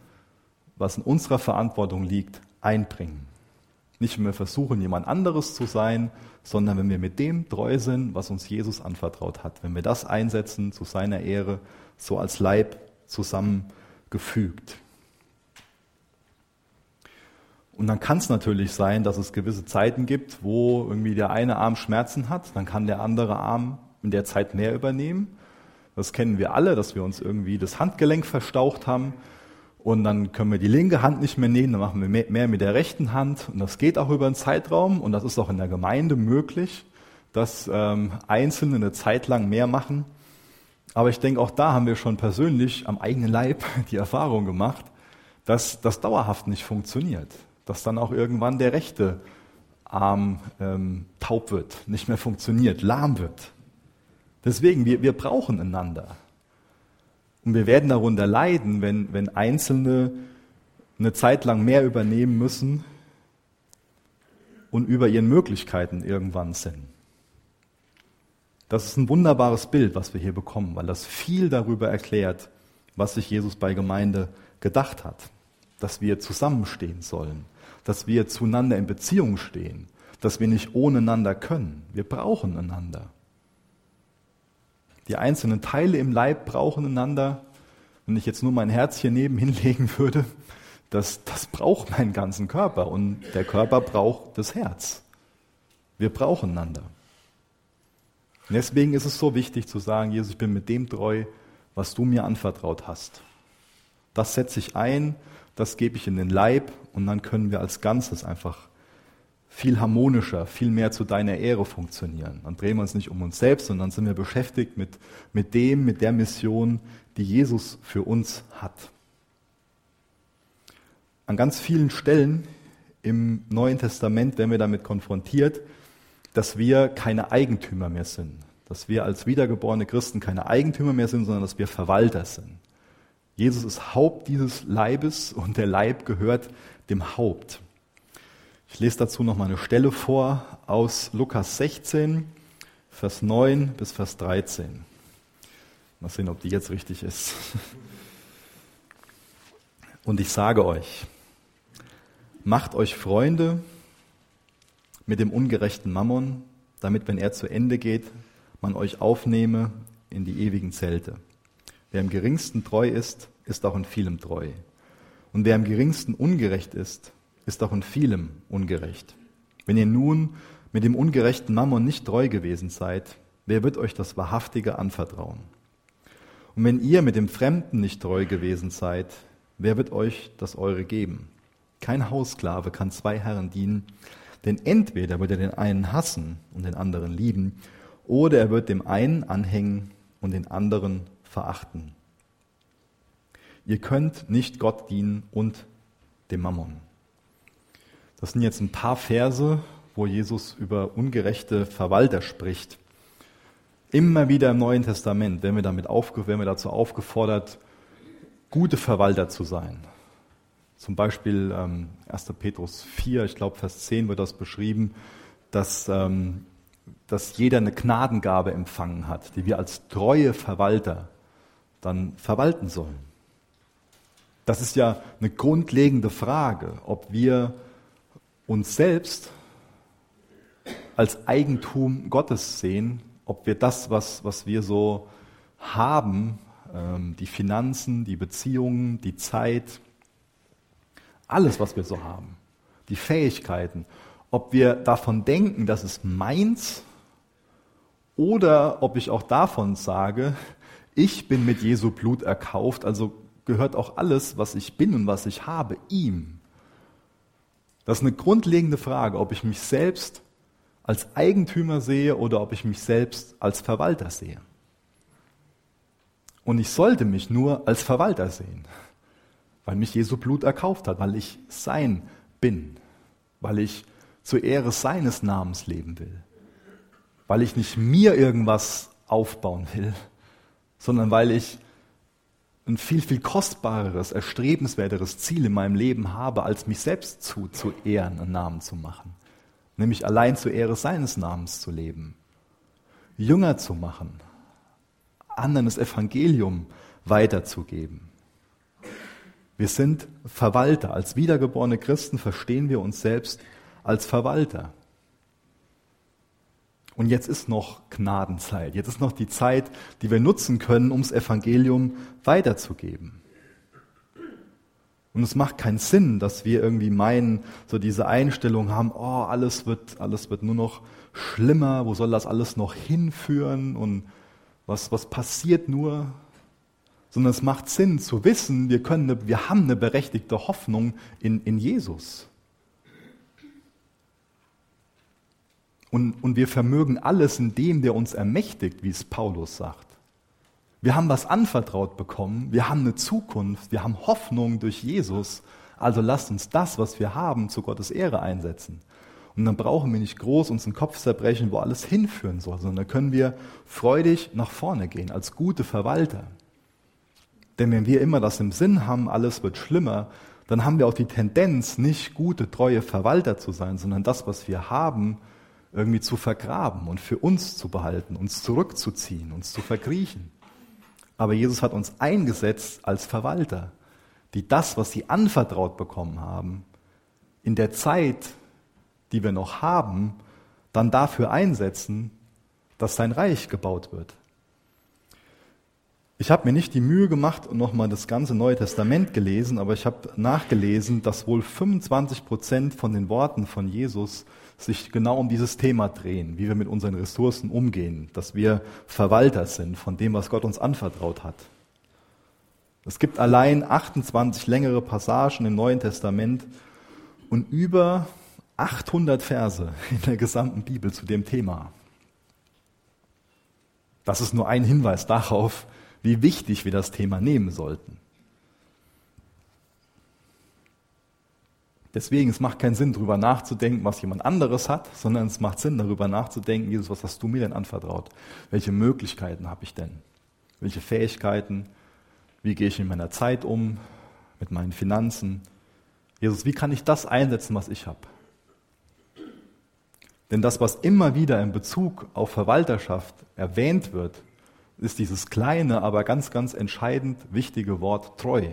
was in unserer Verantwortung liegt, einbringen. Nicht, wir versuchen, jemand anderes zu sein, sondern wenn wir mit dem treu sind, was uns Jesus anvertraut hat. Wenn wir das einsetzen zu seiner Ehre, so als Leib zusammengefügt. Und dann kann es natürlich sein, dass es gewisse Zeiten gibt, wo irgendwie der eine Arm Schmerzen hat, dann kann der andere Arm in der Zeit mehr übernehmen. Das kennen wir alle, dass wir uns irgendwie das Handgelenk verstaucht haben und dann können wir die linke Hand nicht mehr nehmen, dann machen wir mehr mit der rechten Hand. Und das geht auch über einen Zeitraum und das ist auch in der Gemeinde möglich, dass ähm, Einzelne eine Zeit lang mehr machen. Aber ich denke, auch da haben wir schon persönlich am eigenen Leib (laughs) die Erfahrung gemacht, dass das dauerhaft nicht funktioniert. Dass dann auch irgendwann der rechte Arm ähm, taub wird, nicht mehr funktioniert, lahm wird. Deswegen, wir, wir brauchen einander. Und wir werden darunter leiden, wenn, wenn Einzelne eine Zeit lang mehr übernehmen müssen und über ihren Möglichkeiten irgendwann sind. Das ist ein wunderbares Bild, was wir hier bekommen, weil das viel darüber erklärt, was sich Jesus bei Gemeinde gedacht hat. Dass wir zusammenstehen sollen, dass wir zueinander in Beziehung stehen, dass wir nicht ohne einander können. Wir brauchen einander. Die einzelnen Teile im Leib brauchen einander. Wenn ich jetzt nur mein Herz hier neben (laughs) hinlegen würde, das, das braucht meinen ganzen Körper und der Körper braucht das Herz. Wir brauchen einander. Und deswegen ist es so wichtig zu sagen, Jesus, ich bin mit dem treu, was du mir anvertraut hast. Das setze ich ein, das gebe ich in den Leib und dann können wir als Ganzes einfach viel harmonischer, viel mehr zu deiner Ehre funktionieren. Dann drehen wir uns nicht um uns selbst, sondern sind wir beschäftigt mit, mit dem, mit der Mission, die Jesus für uns hat. An ganz vielen Stellen im Neuen Testament werden wir damit konfrontiert, dass wir keine Eigentümer mehr sind. Dass wir als wiedergeborene Christen keine Eigentümer mehr sind, sondern dass wir Verwalter sind. Jesus ist Haupt dieses Leibes und der Leib gehört dem Haupt. Ich lese dazu noch mal eine Stelle vor aus Lukas 16, Vers 9 bis Vers 13. Mal sehen, ob die jetzt richtig ist. (laughs) Und ich sage euch, macht euch Freunde mit dem ungerechten Mammon, damit, wenn er zu Ende geht, man euch aufnehme in die ewigen Zelte. Wer im geringsten treu ist, ist auch in vielem treu. Und wer im geringsten ungerecht ist, ist auch in vielem ungerecht. Wenn ihr nun mit dem ungerechten Mammon nicht treu gewesen seid, wer wird euch das Wahrhaftige anvertrauen? Und wenn ihr mit dem Fremden nicht treu gewesen seid, wer wird euch das Eure geben? Kein Haussklave kann zwei Herren dienen, denn entweder wird er den einen hassen und den anderen lieben, oder er wird dem einen anhängen und den anderen verachten. Ihr könnt nicht Gott dienen und dem Mammon. Das sind jetzt ein paar Verse, wo Jesus über ungerechte Verwalter spricht. Immer wieder im Neuen Testament werden wir, damit aufge werden wir dazu aufgefordert, gute Verwalter zu sein. Zum Beispiel ähm, 1. Petrus 4, ich glaube Vers 10 wird das beschrieben, dass, ähm, dass jeder eine Gnadengabe empfangen hat, die wir als treue Verwalter dann verwalten sollen. Das ist ja eine grundlegende Frage, ob wir uns selbst als Eigentum Gottes sehen, ob wir das, was, was wir so haben, ähm, die Finanzen, die Beziehungen, die Zeit, alles, was wir so haben, die Fähigkeiten, ob wir davon denken, das ist meins, oder ob ich auch davon sage, ich bin mit Jesu Blut erkauft, also gehört auch alles, was ich bin und was ich habe, ihm. Das ist eine grundlegende Frage, ob ich mich selbst als Eigentümer sehe oder ob ich mich selbst als Verwalter sehe. Und ich sollte mich nur als Verwalter sehen, weil mich Jesu Blut erkauft hat, weil ich sein bin, weil ich zur Ehre seines Namens leben will, weil ich nicht mir irgendwas aufbauen will, sondern weil ich ein viel, viel kostbareres, erstrebenswerteres Ziel in meinem Leben habe, als mich selbst zu, zu ehren und Namen zu machen. Nämlich allein zur Ehre seines Namens zu leben. Jünger zu machen, anderen das Evangelium weiterzugeben. Wir sind Verwalter. Als wiedergeborene Christen verstehen wir uns selbst als Verwalter. Und jetzt ist noch Gnadenzeit. Jetzt ist noch die Zeit, die wir nutzen können, ums Evangelium weiterzugeben. Und es macht keinen Sinn, dass wir irgendwie meinen, so diese Einstellung haben, oh, alles wird, alles wird nur noch schlimmer, wo soll das alles noch hinführen und was, was passiert nur? Sondern es macht Sinn zu wissen, wir können, wir haben eine berechtigte Hoffnung in, in Jesus. Und, und wir vermögen alles in dem, der uns ermächtigt, wie es Paulus sagt. Wir haben was anvertraut bekommen, wir haben eine Zukunft, wir haben Hoffnung durch Jesus. Also lasst uns das, was wir haben, zu Gottes Ehre einsetzen. Und dann brauchen wir nicht groß uns den Kopf zerbrechen, wo alles hinführen soll, sondern da können wir freudig nach vorne gehen, als gute Verwalter. Denn wenn wir immer das im Sinn haben, alles wird schlimmer, dann haben wir auch die Tendenz, nicht gute, treue Verwalter zu sein, sondern das, was wir haben, irgendwie zu vergraben und für uns zu behalten, uns zurückzuziehen, uns zu verkriechen. Aber Jesus hat uns eingesetzt als Verwalter, die das, was sie anvertraut bekommen haben, in der Zeit, die wir noch haben, dann dafür einsetzen, dass sein Reich gebaut wird. Ich habe mir nicht die Mühe gemacht und nochmal das ganze Neue Testament gelesen, aber ich habe nachgelesen, dass wohl 25 Prozent von den Worten von Jesus sich genau um dieses Thema drehen, wie wir mit unseren Ressourcen umgehen, dass wir Verwalter sind von dem, was Gott uns anvertraut hat. Es gibt allein 28 längere Passagen im Neuen Testament und über 800 Verse in der gesamten Bibel zu dem Thema. Das ist nur ein Hinweis darauf, wie wichtig wir das Thema nehmen sollten. Deswegen, es macht keinen Sinn, darüber nachzudenken, was jemand anderes hat, sondern es macht Sinn, darüber nachzudenken, Jesus, was hast du mir denn anvertraut? Welche Möglichkeiten habe ich denn? Welche Fähigkeiten? Wie gehe ich in meiner Zeit um? Mit meinen Finanzen? Jesus, wie kann ich das einsetzen, was ich habe? Denn das, was immer wieder in Bezug auf Verwalterschaft erwähnt wird, ist dieses kleine, aber ganz, ganz entscheidend wichtige Wort treu.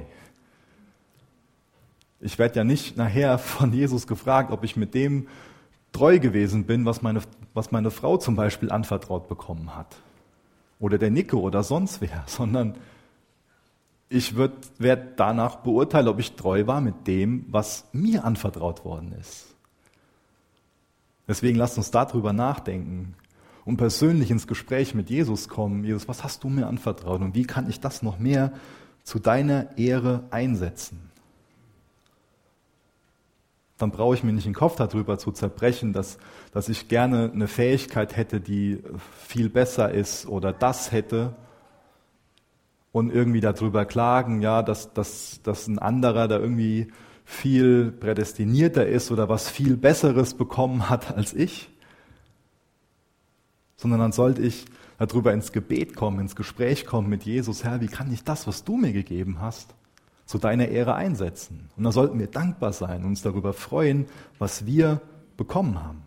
Ich werde ja nicht nachher von Jesus gefragt, ob ich mit dem treu gewesen bin, was meine, was meine Frau zum Beispiel anvertraut bekommen hat. Oder der Nico oder sonst wer, (laughs) sondern ich werde danach beurteilen, ob ich treu war mit dem, was mir anvertraut worden ist. Deswegen lasst uns darüber nachdenken und persönlich ins Gespräch mit Jesus kommen. Jesus, was hast du mir anvertraut und wie kann ich das noch mehr zu deiner Ehre einsetzen? Dann brauche ich mir nicht den Kopf darüber zu zerbrechen, dass, dass ich gerne eine Fähigkeit hätte, die viel besser ist oder das hätte. Und irgendwie darüber klagen, ja, dass, dass, dass ein anderer da irgendwie viel prädestinierter ist oder was viel Besseres bekommen hat als ich, sondern dann sollte ich darüber ins Gebet kommen, ins Gespräch kommen mit Jesus, Herr, wie kann ich das, was du mir gegeben hast, zu deiner Ehre einsetzen. Und da sollten wir dankbar sein und uns darüber freuen, was wir bekommen haben.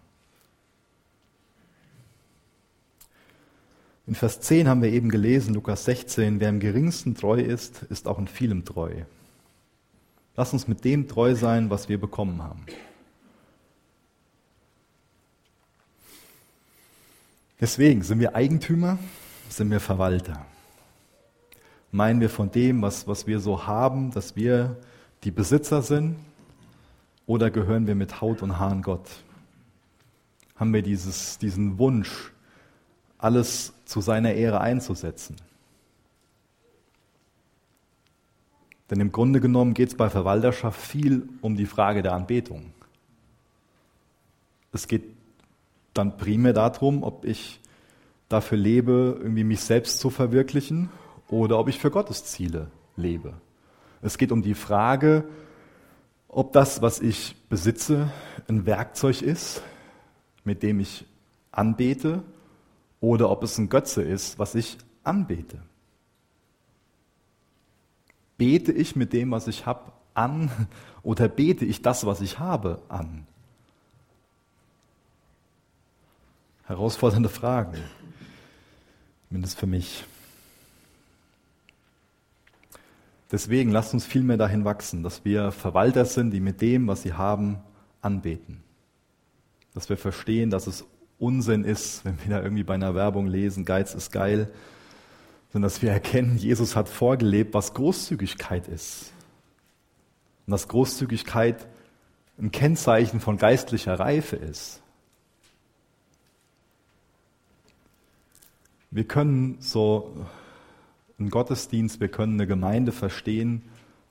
In Vers 10 haben wir eben gelesen, Lukas 16, wer im geringsten treu ist, ist auch in vielem treu. Lass uns mit dem treu sein, was wir bekommen haben. Deswegen sind wir Eigentümer, sind wir Verwalter meinen wir von dem, was, was wir so haben, dass wir die Besitzer sind? Oder gehören wir mit Haut und Haaren Gott? haben wir dieses, diesen Wunsch, alles zu seiner Ehre einzusetzen. Denn im Grunde genommen geht es bei Verwalterschaft viel um die Frage der Anbetung. Es geht dann primär darum, ob ich dafür lebe, irgendwie mich selbst zu verwirklichen oder ob ich für Gottes Ziele lebe. Es geht um die Frage, ob das, was ich besitze, ein Werkzeug ist, mit dem ich anbete, oder ob es ein Götze ist, was ich anbete. Bete ich mit dem, was ich habe, an (laughs) oder bete ich das, was ich habe, an? Herausfordernde Fragen, mindestens für mich. Deswegen lasst uns vielmehr dahin wachsen, dass wir Verwalter sind, die mit dem, was sie haben, anbeten. Dass wir verstehen, dass es Unsinn ist, wenn wir da irgendwie bei einer Werbung lesen, Geiz ist geil, sondern dass wir erkennen, Jesus hat vorgelebt, was Großzügigkeit ist. Und dass Großzügigkeit ein Kennzeichen von geistlicher Reife ist. Wir können so einen Gottesdienst, wir können eine Gemeinde verstehen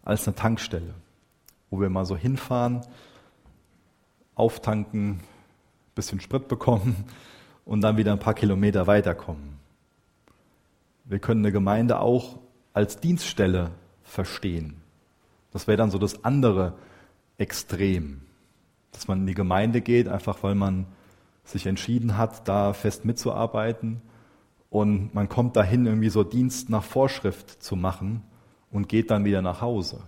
als eine Tankstelle, wo wir mal so hinfahren, auftanken, bisschen Sprit bekommen und dann wieder ein paar Kilometer weiterkommen. Wir können eine Gemeinde auch als Dienststelle verstehen. Das wäre dann so das andere Extrem, dass man in die Gemeinde geht, einfach weil man sich entschieden hat, da fest mitzuarbeiten und man kommt dahin, irgendwie so Dienst nach Vorschrift zu machen und geht dann wieder nach Hause.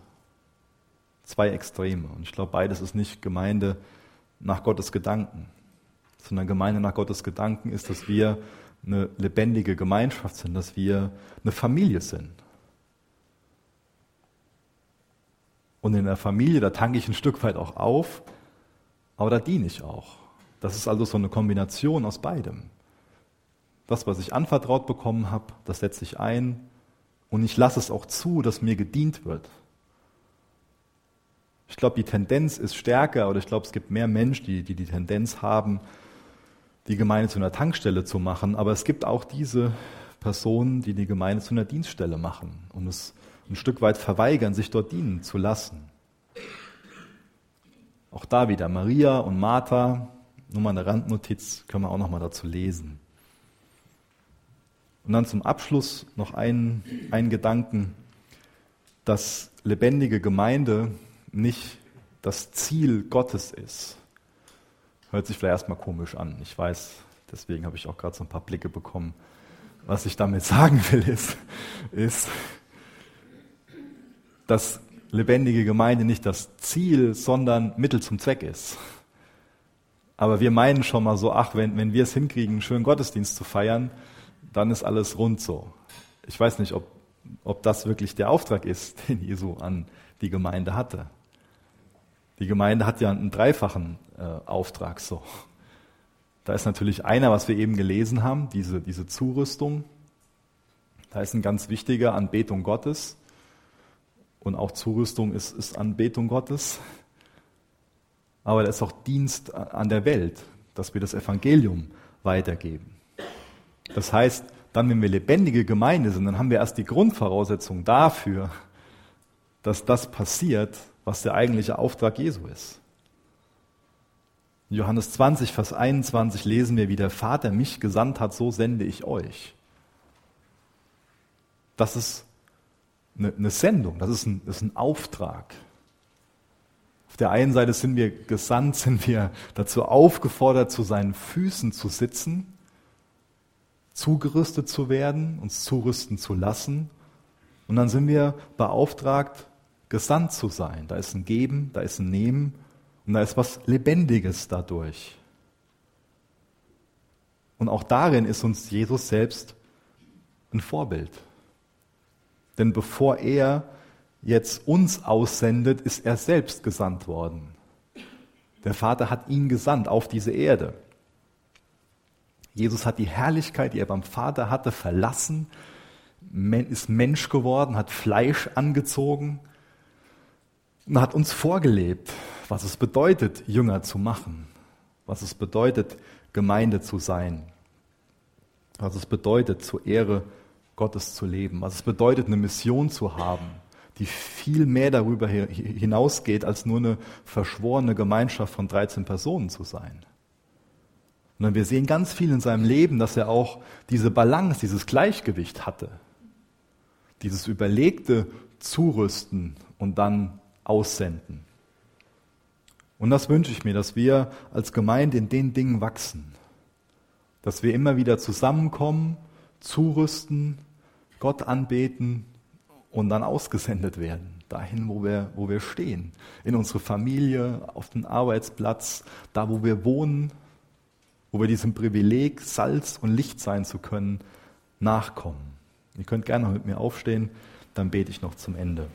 Zwei Extreme. Und ich glaube, beides ist nicht Gemeinde nach Gottes Gedanken, sondern Gemeinde nach Gottes Gedanken ist, dass wir eine lebendige Gemeinschaft sind, dass wir eine Familie sind. Und in der Familie, da tanke ich ein Stück weit auch auf, aber da diene ich auch. Das ist also so eine Kombination aus beidem. Das, was ich anvertraut bekommen habe, das setze ich ein und ich lasse es auch zu, dass mir gedient wird. Ich glaube, die Tendenz ist stärker oder ich glaube, es gibt mehr Menschen, die, die die Tendenz haben, die Gemeinde zu einer Tankstelle zu machen, aber es gibt auch diese Personen, die die Gemeinde zu einer Dienststelle machen und es ein Stück weit verweigern, sich dort dienen zu lassen. Auch da wieder Maria und Martha, nur mal eine Randnotiz, können wir auch noch mal dazu lesen. Und dann zum Abschluss noch einen, einen Gedanken, dass lebendige Gemeinde nicht das Ziel Gottes ist. Hört sich vielleicht erstmal komisch an. Ich weiß, deswegen habe ich auch gerade so ein paar Blicke bekommen. Was ich damit (laughs) sagen will, ist, ist, dass lebendige Gemeinde nicht das Ziel, sondern Mittel zum Zweck ist. Aber wir meinen schon mal so, ach, wenn, wenn wir es hinkriegen, einen schönen Gottesdienst zu feiern, dann ist alles rund so. Ich weiß nicht, ob, ob das wirklich der Auftrag ist, (laughs) den Jesu an die Gemeinde hatte. Die Gemeinde hat ja einen dreifachen äh, Auftrag so. Da ist natürlich einer, was wir eben gelesen haben, diese, diese Zurüstung. Da ist ein ganz wichtiger Anbetung Gottes. Und auch Zurüstung ist, ist Anbetung Gottes. Aber da ist auch Dienst an der Welt, dass wir das Evangelium weitergeben. Das heißt, dann, wenn wir lebendige Gemeinde sind, dann haben wir erst die Grundvoraussetzung dafür, dass das passiert, was der eigentliche Auftrag Jesu ist. In Johannes 20, Vers 21 lesen wir, wie der Vater mich gesandt hat, so sende ich euch. Das ist eine, Sendung, das ist, ein, das ist ein Auftrag. Auf der einen Seite sind wir gesandt, (laughs) sind wir dazu aufgefordert, zu seinen Füßen zu sitzen zugerüstet zu werden, uns zurüsten zu lassen. Und dann sind wir beauftragt, gesandt zu sein. Da ist ein Geben, da ist ein Nehmen und da ist was Lebendiges dadurch. Und auch darin ist uns Jesus selbst ein Vorbild. Denn bevor er jetzt uns aussendet, ist er selbst gesandt worden. Der Vater hat ihn gesandt auf diese Erde. Jesus hat die Herrlichkeit, die er beim Vater hatte, verlassen, ist Mensch geworden, hat Fleisch angezogen und hat uns vorgelebt, was es bedeutet, Jünger zu machen. was es bedeutet, Gemeinde zu sein, was es bedeutet, zur Ehre Gottes zu leben, was es bedeutet, eine Mission zu haben, die viel mehr darüber hinausgeht, als nur eine verschworene Gemeinschaft von 13 Personen zu sein. Und wir sehen ganz viel in seinem Leben, dass er auch diese Balance, dieses Gleichgewicht hatte. Dieses überlegte Zurüsten und dann Aussenden. Und das wünsche ich mir, dass wir als Gemeinde in den Dingen wachsen. Dass wir immer wieder zusammenkommen, zurüsten, Gott anbeten und dann ausgesendet werden. Dahin, wo wir, wo wir stehen. In unsere Familie, auf den Arbeitsplatz, da, wo wir wohnen, wo wir diesem Privileg, Salz und Licht sein zu können, nachkommen. Ihr könnt gerne mit mir aufstehen, dann bete ich noch zum Ende.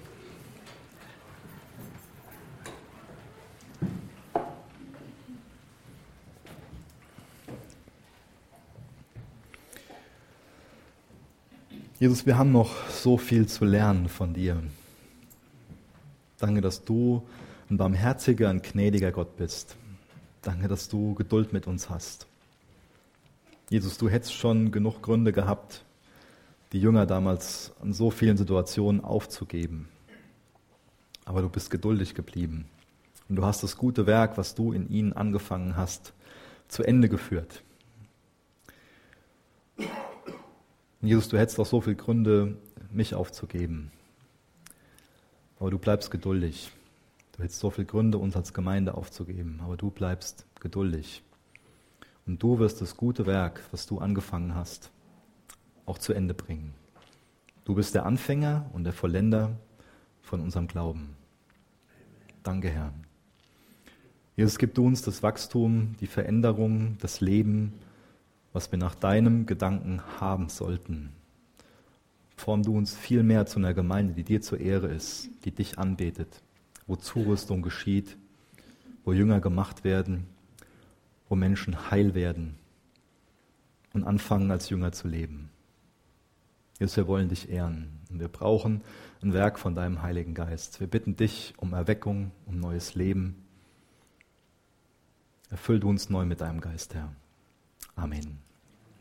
Jesus, wir haben noch so viel zu lernen von dir. Danke, dass du ein barmherziger, ein gnädiger Gott bist. Danke, dass du Geduld mit uns hast. Jesus, du hättest schon genug Gründe gehabt, die Jünger damals an so vielen Situationen aufzugeben. Aber du bist geduldig geblieben. Und du hast das gute Werk, was du in ihnen angefangen hast, zu Ende geführt. Jesus, du hättest auch so viele Gründe, mich aufzugeben. Aber du bleibst geduldig. Du hättest so viele Gründe, uns als Gemeinde aufzugeben. Aber du bleibst geduldig. Und du wirst das gute Werk, was du angefangen hast, auch zu Ende bringen. Du bist der Anfänger und der Vollender von unserem Glauben. Danke, Herr. Jesus, gib du uns das Wachstum, die Veränderung, das Leben, was wir nach deinem Gedanken haben sollten. Form du uns viel mehr zu einer Gemeinde, die dir zur Ehre ist, die dich anbetet, wo Zurüstung geschieht, wo Jünger gemacht werden, wo Menschen heil werden und anfangen als Jünger zu leben. Jesus, wir wollen dich ehren und wir brauchen ein Werk von deinem Heiligen Geist. Wir bitten dich um Erweckung, um neues Leben. Erfüll du uns neu mit deinem Geist, Herr. Amen.